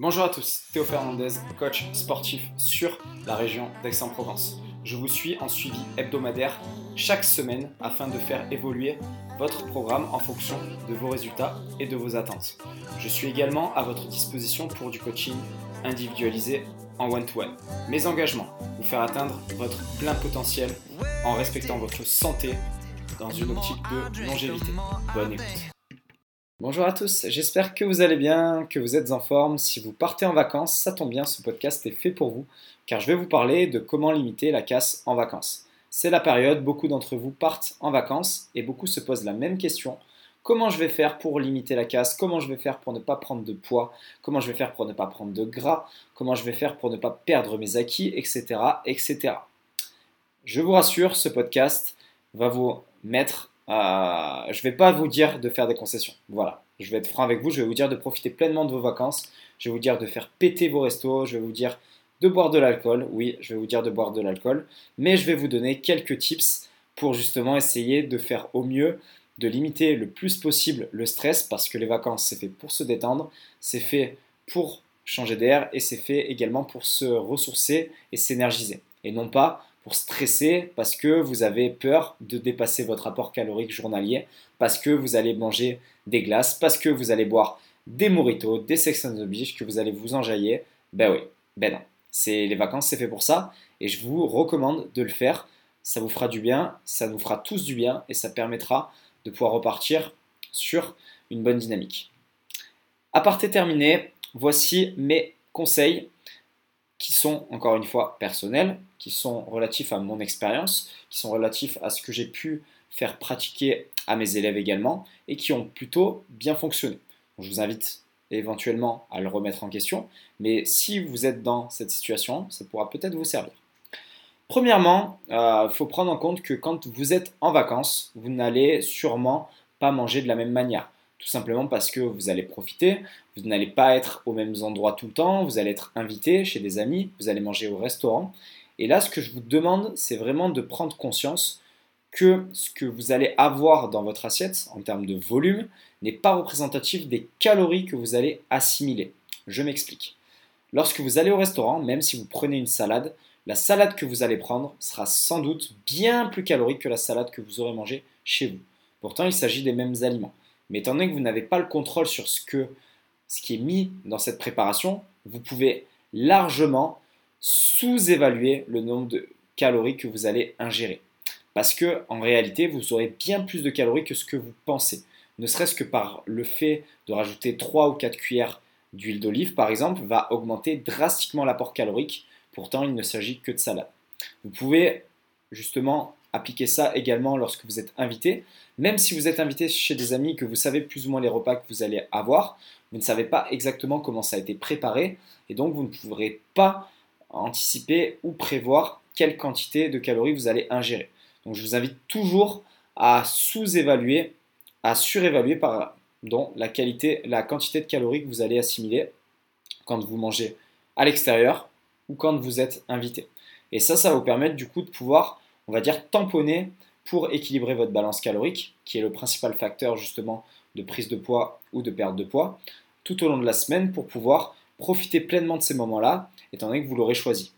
Bonjour à tous, Théo Fernandez, coach sportif sur la région d'Aix-en-Provence. Je vous suis en suivi hebdomadaire chaque semaine afin de faire évoluer votre programme en fonction de vos résultats et de vos attentes. Je suis également à votre disposition pour du coaching individualisé en one-to-one. Mes engagements, vous faire atteindre votre plein potentiel en respectant votre santé dans une optique de longévité. Bonne écoute. Bonjour à tous, j'espère que vous allez bien, que vous êtes en forme. Si vous partez en vacances, ça tombe bien, ce podcast est fait pour vous, car je vais vous parler de comment limiter la casse en vacances. C'est la période, beaucoup d'entre vous partent en vacances et beaucoup se posent la même question. Comment je vais faire pour limiter la casse? Comment je vais faire pour ne pas prendre de poids? Comment je vais faire pour ne pas prendre de gras? Comment je vais faire pour ne pas perdre mes acquis? Etc. etc. Je vous rassure, ce podcast va vous mettre euh, je ne vais pas vous dire de faire des concessions. Voilà, je vais être franc avec vous, je vais vous dire de profiter pleinement de vos vacances, je vais vous dire de faire péter vos restos, je vais vous dire de boire de l'alcool, oui, je vais vous dire de boire de l'alcool, mais je vais vous donner quelques tips pour justement essayer de faire au mieux, de limiter le plus possible le stress, parce que les vacances, c'est fait pour se détendre, c'est fait pour changer d'air et c'est fait également pour se ressourcer et s'énergiser. Et non pas stresser parce que vous avez peur de dépasser votre apport calorique journalier, parce que vous allez manger des glaces, parce que vous allez boire des moritos, des sex and the que vous allez vous enjailler. Ben oui, ben non. C'est les vacances, c'est fait pour ça et je vous recommande de le faire. Ça vous fera du bien, ça nous fera tous du bien et ça permettra de pouvoir repartir sur une bonne dynamique. Aparté terminé, voici mes conseils qui sont encore une fois personnels, qui sont relatifs à mon expérience, qui sont relatifs à ce que j'ai pu faire pratiquer à mes élèves également et qui ont plutôt bien fonctionné. je vous invite éventuellement à le remettre en question, mais si vous êtes dans cette situation, ça pourra peut-être vous servir. Premièrement, il euh, faut prendre en compte que quand vous êtes en vacances, vous n'allez sûrement pas manger de la même manière. Tout simplement parce que vous allez profiter, vous n'allez pas être aux mêmes endroits tout le temps, vous allez être invité chez des amis, vous allez manger au restaurant. Et là, ce que je vous demande, c'est vraiment de prendre conscience que ce que vous allez avoir dans votre assiette en termes de volume n'est pas représentatif des calories que vous allez assimiler. Je m'explique. Lorsque vous allez au restaurant, même si vous prenez une salade, la salade que vous allez prendre sera sans doute bien plus calorique que la salade que vous aurez mangée chez vous. Pourtant, il s'agit des mêmes aliments. Mais étant donné que vous n'avez pas le contrôle sur ce, qui est mis dans cette préparation, vous pouvez largement sous-évaluer le nombre de calories que vous allez ingérer. Parce que en réalité, vous aurez bien plus de calories que ce que vous pensez. Ne serait-ce que par le fait de rajouter 3 ou 4 cuillères d'huile d'olive, par exemple, va augmenter drastiquement l'apport calorique. Pourtant, il ne s'agit que de salade. Vous pouvez justement appliquer ça également lorsque vous êtes invité. Même si vous êtes invité chez des amis que vous savez plus ou moins les repas que vous allez avoir, vous ne savez pas exactement comment ça a été préparé et donc vous ne pourrez pas anticiper ou prévoir quelle quantité de calories vous allez ingérer. Donc je vous invite toujours à sous-évaluer, à surévaluer pardon, la qualité, la quantité de calories que vous allez assimiler quand vous mangez à l'extérieur ou quand vous êtes invité. Et ça, ça va vous permettre du coup de pouvoir on va dire, tamponner pour équilibrer votre balance calorique, qui est le principal facteur justement de prise de poids ou de perte de poids, tout au long de la semaine pour pouvoir profiter pleinement de ces moments-là, étant donné que vous l'aurez choisi.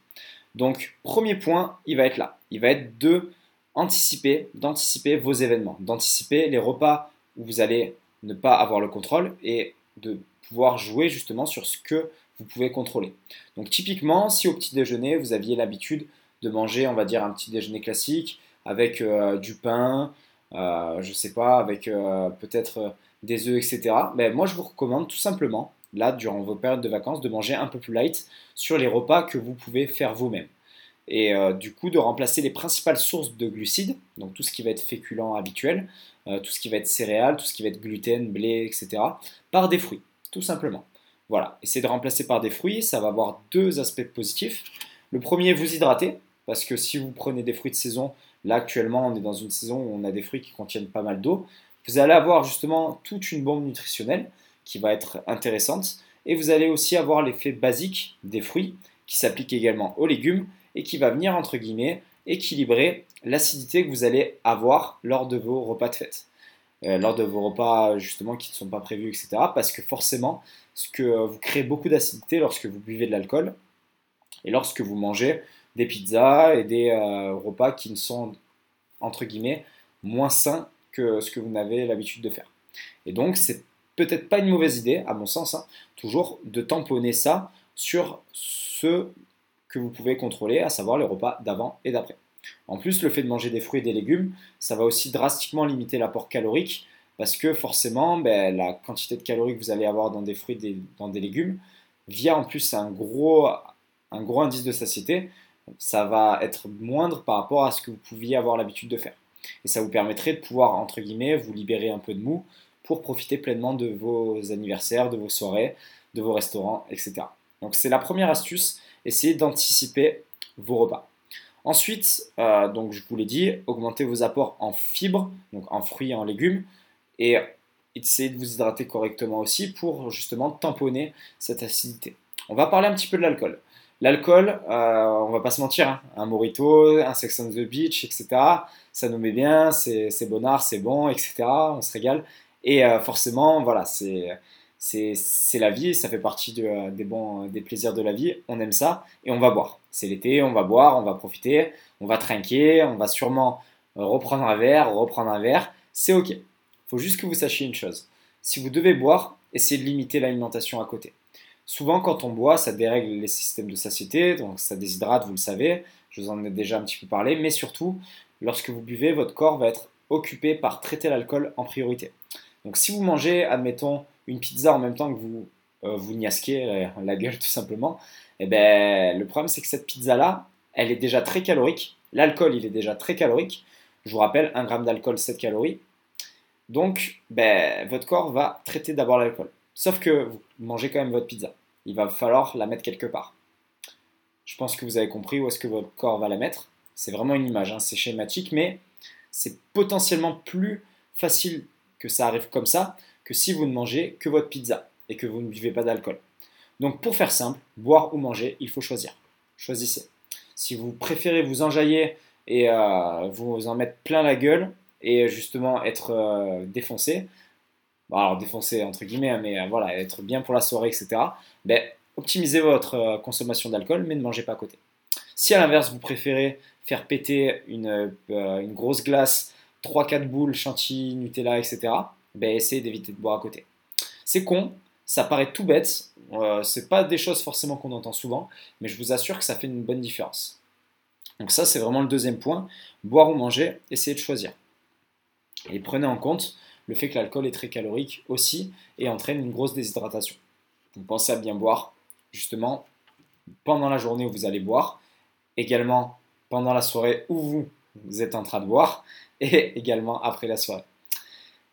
Donc, premier point, il va être là. Il va être de anticiper, d'anticiper vos événements, d'anticiper les repas où vous allez ne pas avoir le contrôle et de pouvoir jouer justement sur ce que vous pouvez contrôler. Donc typiquement, si au petit déjeuner, vous aviez l'habitude de manger, on va dire, un petit déjeuner classique avec euh, du pain, euh, je sais pas, avec euh, peut-être des œufs, etc. Mais moi, je vous recommande tout simplement, là, durant vos périodes de vacances, de manger un peu plus light sur les repas que vous pouvez faire vous-même. Et du coup, de remplacer les principales sources de glucides, donc tout ce qui va être féculent habituel, tout ce qui va être céréales, tout ce qui va être gluten, blé, etc., par des fruits, tout simplement. Voilà, essayez de remplacer par des fruits, ça va avoir deux aspects positifs. Le premier, vous hydrater, parce que si vous prenez des fruits de saison, là actuellement on est dans une saison où on a des fruits qui contiennent pas mal d'eau, vous allez avoir justement toute une bombe nutritionnelle qui va être intéressante. Et vous allez aussi avoir l'effet basique des fruits qui s'applique également aux légumes et qui va venir entre guillemets équilibrer l'acidité que vous allez avoir lors de vos repas de fête. euh, lors de vos repas justement qui ne sont pas prévus, etc. Parce que forcément, ce que vous créez beaucoup d'acidité lorsque vous buvez de l'alcool et lorsque vous mangez des pizzas et des repas qui ne sont entre guillemets moins sains que ce que vous n'avez l'habitude de faire. Et donc c'est peut-être pas une mauvaise idée, à mon sens, hein, toujours de tamponner ça sur ce que vous pouvez contrôler, à savoir les repas d'avant et d'après. En plus, le fait de manger des fruits et des légumes, ça va aussi drastiquement limiter l'apport calorique parce que forcément, ben, la quantité de calories que vous allez avoir dans des fruits et dans des légumes, via en plus un gros, un gros indice de satiété, ça va être moindre par rapport à ce que vous pouviez avoir l'habitude de faire. Et ça vous permettrait de pouvoir, entre guillemets, vous libérer un peu de mou pour profiter pleinement de vos anniversaires, de vos soirées, de vos restaurants, etc. Donc c'est la première astuce, essayez d'anticiper vos repas. Ensuite, euh, donc je vous l'ai dit, augmentez vos apports en fibres, donc en fruits et en légumes, et essayez de vous hydrater correctement aussi pour justement tamponner cette acidité. On va parler un petit peu de l'alcool. L'alcool, euh, on va pas se mentir, hein, un morito, un Sex on the Beach, etc. Ça nous met bien, c'est bonnard, c'est bon, etc. On se régale. Et euh, forcément, voilà, c'est la vie, ça fait partie des, des plaisirs de la vie, on aime ça et on va boire. C'est l'été, on va boire, on va profiter, on va trinquer, on va sûrement reprendre un verre, reprendre un verre, c'est ok. Il faut juste que vous sachiez une chose. Si vous devez boire, essayez de limiter l'alimentation à côté. Souvent, quand on boit, ça dérègle les systèmes de satiété, donc ça déshydrate, vous le savez, je vous en ai déjà un petit peu parlé, mais surtout, lorsque vous buvez, votre corps va être occupé par traiter l'alcool en priorité. Donc si vous mangez, admettons, une pizza en même temps que vous euh, vous niasquez la gueule tout simplement, eh ben, le problème c'est que cette pizza-là, elle est déjà très calorique. L'alcool, il est déjà très calorique. Je vous rappelle, 1 gramme d'alcool, 7 calories. Donc, ben, votre corps va traiter d'abord l'alcool. Sauf que vous mangez quand même votre pizza. Il va falloir la mettre quelque part. Je pense que vous avez compris où est-ce que votre corps va la mettre. C'est vraiment une image, hein. c'est schématique, mais c'est potentiellement plus facile que ça arrive comme ça que si vous ne mangez que votre pizza et que vous ne buvez pas d'alcool. Donc pour faire simple, boire ou manger, il faut choisir. Choisissez. Si vous préférez vous enjailler et euh, vous en mettre plein la gueule et justement être euh, défoncé, alors défoncé entre guillemets, mais euh, voilà, être bien pour la soirée, etc., ben, optimisez votre consommation d'alcool, mais ne mangez pas à côté. Si à l'inverse, vous préférez faire péter une, une grosse glace, 3-4 boules, chantilly, Nutella, etc., ben, essayez d'éviter de boire à côté. C'est con, ça paraît tout bête, euh, c'est pas des choses forcément qu'on entend souvent, mais je vous assure que ça fait une bonne différence. Donc ça, c'est vraiment le deuxième point. Boire ou manger, essayez de choisir. Et prenez en compte le fait que l'alcool est très calorique aussi et entraîne une grosse déshydratation. Vous pensez à bien boire, justement, pendant la journée où vous allez boire, également pendant la soirée où vous êtes en train de boire, et également après la soirée.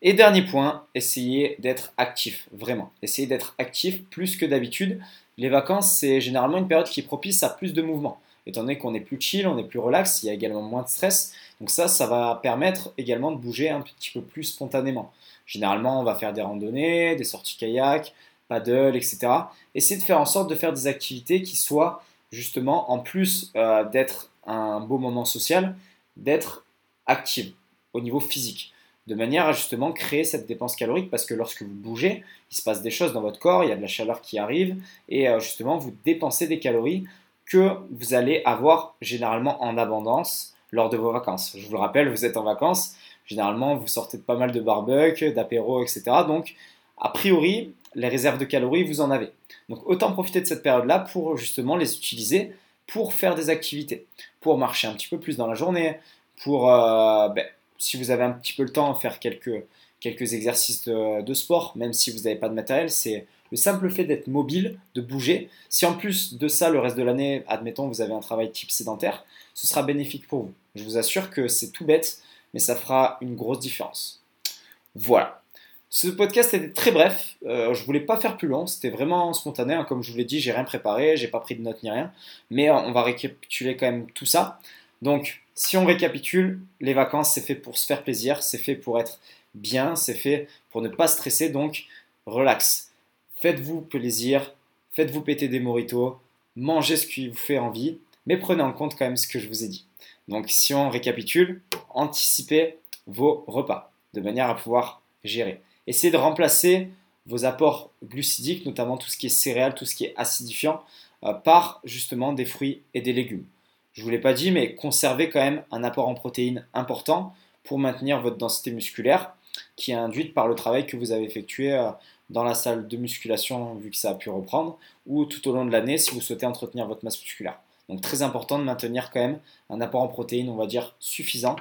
Et dernier point, essayez d'être actif, vraiment. Essayez d'être actif plus que d'habitude. Les vacances, c'est généralement une période qui est propice à plus de mouvement. Étant donné qu'on est plus chill, on est plus relax, il y a également moins de stress. Donc ça, ça va permettre également de bouger un petit peu plus spontanément. Généralement, on va faire des randonnées, des sorties kayak, paddle, etc. Essayez de faire en sorte de faire des activités qui soient justement, en plus euh, d'être un beau moment social, d'être active au niveau physique de manière à justement créer cette dépense calorique parce que lorsque vous bougez, il se passe des choses dans votre corps, il y a de la chaleur qui arrive et euh, justement vous dépensez des calories que vous allez avoir généralement en abondance lors de vos vacances. Je vous le rappelle, vous êtes en vacances, généralement vous sortez de pas mal de barbecue, d'apéro, etc. Donc a priori, les réserves de calories, vous en avez. Donc autant profiter de cette période-là pour justement les utiliser pour faire des activités, pour marcher un petit peu plus dans la journée, pour euh, ben, si vous avez un petit peu le temps, faire quelques, quelques exercices de, sport, même si vous n'avez pas de matériel, c'est le simple fait d'être mobile, de bouger. Si en plus de ça, le reste de l'année, admettons, vous avez un travail type sédentaire, ce sera bénéfique pour vous. Je vous assure que c'est tout bête, mais ça fera une grosse différence. Voilà. Ce podcast était très bref. Euh, je voulais pas faire plus long. C'était vraiment spontané. Hein. Comme je vous l'ai dit, j'ai rien préparé, j'ai pas pris de notes ni rien. Mais on va récapituler quand même tout ça. Donc, si on récapitule, les vacances, c'est fait pour se faire plaisir, c'est fait pour être bien, c'est fait pour ne pas stresser, donc relax. Faites-vous plaisir, faites-vous péter des moritos, mangez ce qui vous fait envie, mais prenez en compte quand même ce que je vous ai dit. Donc si on récapitule, anticipez vos repas. de manière à pouvoir gérer. Essayez de remplacer vos apports glucidiques, notamment tout ce qui est céréales, tout ce qui est acidifiant, euh, par justement des fruits et des légumes. Je ne vous l'ai pas dit, mais conservez quand même un apport en protéines important pour maintenir votre densité musculaire qui est induite par le travail que vous avez effectué euh, dans la salle de musculation, vu que ça a pu reprendre, ou tout au long de l'année si vous souhaitez entretenir votre masse musculaire. Donc très important de maintenir quand même un apport en protéines, on va dire, suffisant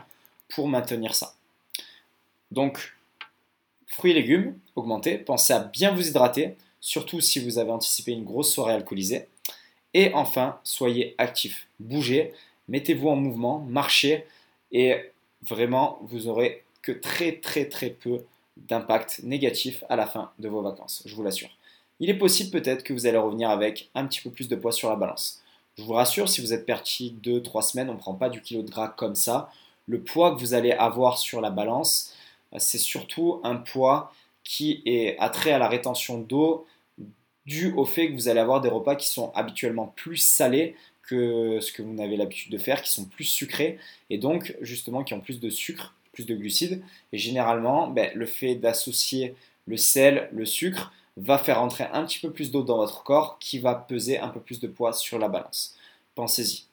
pour maintenir ça. Donc, fruits et légumes, augmentez. Pensez à bien vous hydrater, surtout si vous avez anticipé une grosse soirée alcoolisée. Et enfin, soyez actifs, bougez, mettez-vous en mouvement, marchez, et vraiment, vous aurez que très très très peu d'impact négatif à la fin de vos vacances, je vous l'assure. Il est possible peut-être que vous allez revenir avec un petit peu plus de poids sur la balance. Je vous rassure, si vous êtes parti 2-3 semaines, on ne prend pas du kilo de gras comme ça. Le poids que vous allez avoir sur la balance, c'est surtout un poids qui est attrait à la rétention d'eau dû au fait que vous allez avoir des repas qui sont habituellement plus salés que ce que vous n'avez l'habitude de faire, qui sont plus sucrés et donc justement qui ont plus de sucre, plus de glucides. Et généralement, ben, le fait d'associer le sel, le sucre, va faire entrer un petit peu plus d'eau dans votre corps qui va peser un peu plus de poids sur la balance. Pensez-y.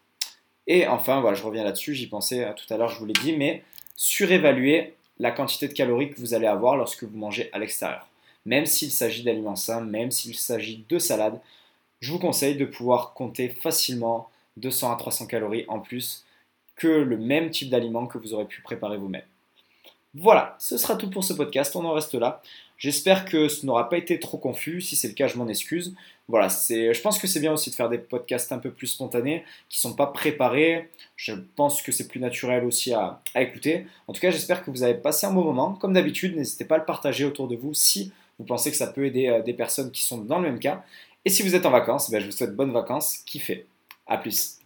Et enfin, voilà, je reviens là-dessus, j'y pensais euh, tout à l'heure, je vous l'ai dit, mais surévaluer la quantité de calories que vous allez avoir lorsque vous mangez à l'extérieur. Même s'il s'agit d'aliments sains, même s'il s'agit de salades, je vous conseille de pouvoir compter facilement 200 à 300 calories en plus que le même type d'aliment que vous aurez pu préparer vous-même. Voilà, ce sera tout pour ce podcast, on en reste là. J'espère que ce n'aura pas été trop confus. Si c'est le cas, je m'en excuse. Voilà, je pense que c'est bien aussi de faire des podcasts un peu plus spontanés, qui ne sont pas préparés. Je pense que c'est plus naturel aussi à, écouter. En tout cas, j'espère que vous avez passé un bon moment. Comme d'habitude, n'hésitez pas à le partager autour de vous si vous pensez que ça peut aider euh, des personnes qui sont dans le même cas. Et si vous êtes en vacances, ben, je vous souhaite bonnes vacances. Kiffez. A plus.